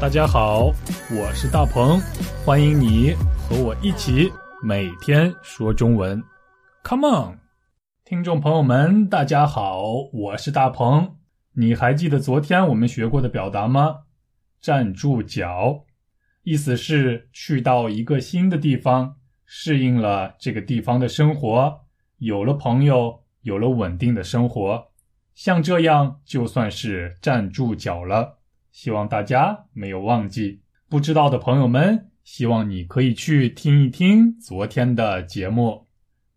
大家好，我是大鹏，欢迎你和我一起每天说中文。Come on，听众朋友们，大家好，我是大鹏。你还记得昨天我们学过的表达吗？站住脚，意思是去到一个新的地方，适应了这个地方的生活，有了朋友，有了稳定的生活，像这样就算是站住脚了。希望大家没有忘记，不知道的朋友们，希望你可以去听一听昨天的节目。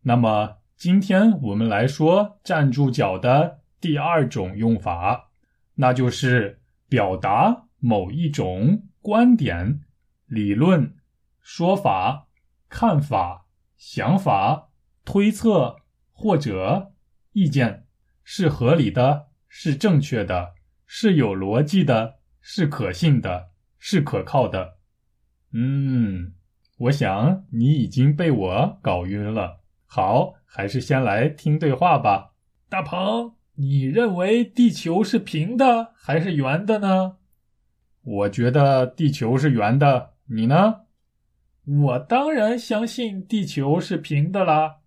那么今天我们来说站住脚的第二种用法，那就是表达某一种观点、理论、说法、看法、想法、推测或者意见是合理的，是正确的，是有逻辑的。是可信的，是可靠的。嗯，我想你已经被我搞晕了。好，还是先来听对话吧。大鹏，你认为地球是平的还是圆的呢？我觉得地球是圆的。你呢？我当然相信地球是平的啦。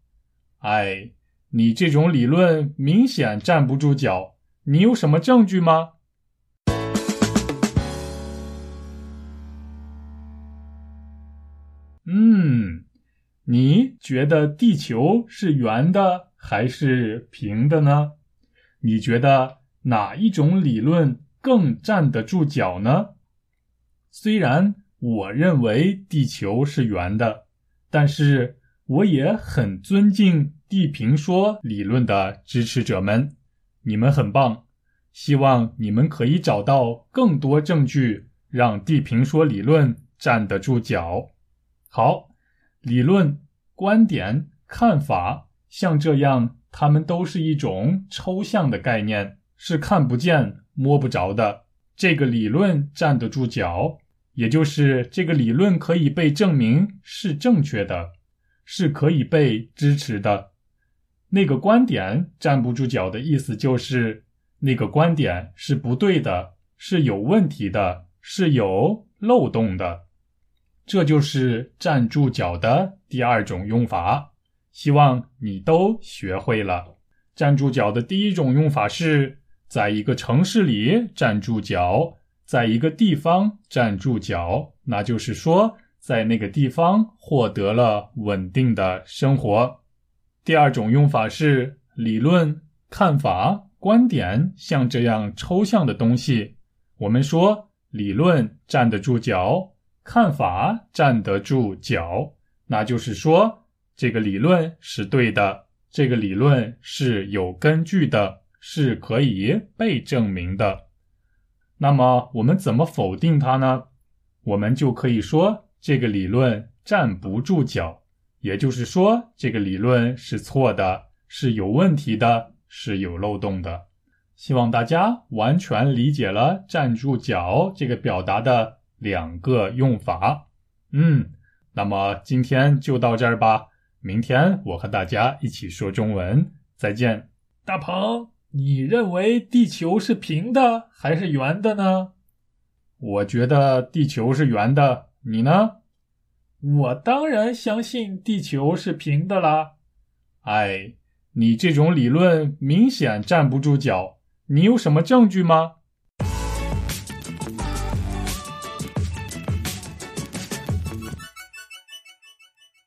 哎，你这种理论明显站不住脚。你有什么证据吗？嗯，你觉得地球是圆的还是平的呢？你觉得哪一种理论更站得住脚呢？虽然我认为地球是圆的，但是我也很尊敬地平说理论的支持者们，你们很棒。希望你们可以找到更多证据，让地平说理论站得住脚。好，理论、观点、看法，像这样，它们都是一种抽象的概念，是看不见、摸不着的。这个理论站得住脚，也就是这个理论可以被证明是正确的，是可以被支持的。那个观点站不住脚的意思就是，那个观点是不对的，是有问题的，是有漏洞的。这就是站住脚的第二种用法，希望你都学会了。站住脚的第一种用法是在一个城市里站住脚，在一个地方站住脚，那就是说在那个地方获得了稳定的生活。第二种用法是理论、看法、观点，像这样抽象的东西，我们说理论站得住脚。看法站得住脚，那就是说这个理论是对的，这个理论是有根据的，是可以被证明的。那么我们怎么否定它呢？我们就可以说这个理论站不住脚，也就是说这个理论是错的，是有问题的，是有漏洞的。希望大家完全理解了“站住脚”这个表达的。两个用法，嗯，那么今天就到这儿吧。明天我和大家一起说中文，再见。大鹏，你认为地球是平的还是圆的呢？我觉得地球是圆的，你呢？我当然相信地球是平的啦。哎，你这种理论明显站不住脚，你有什么证据吗？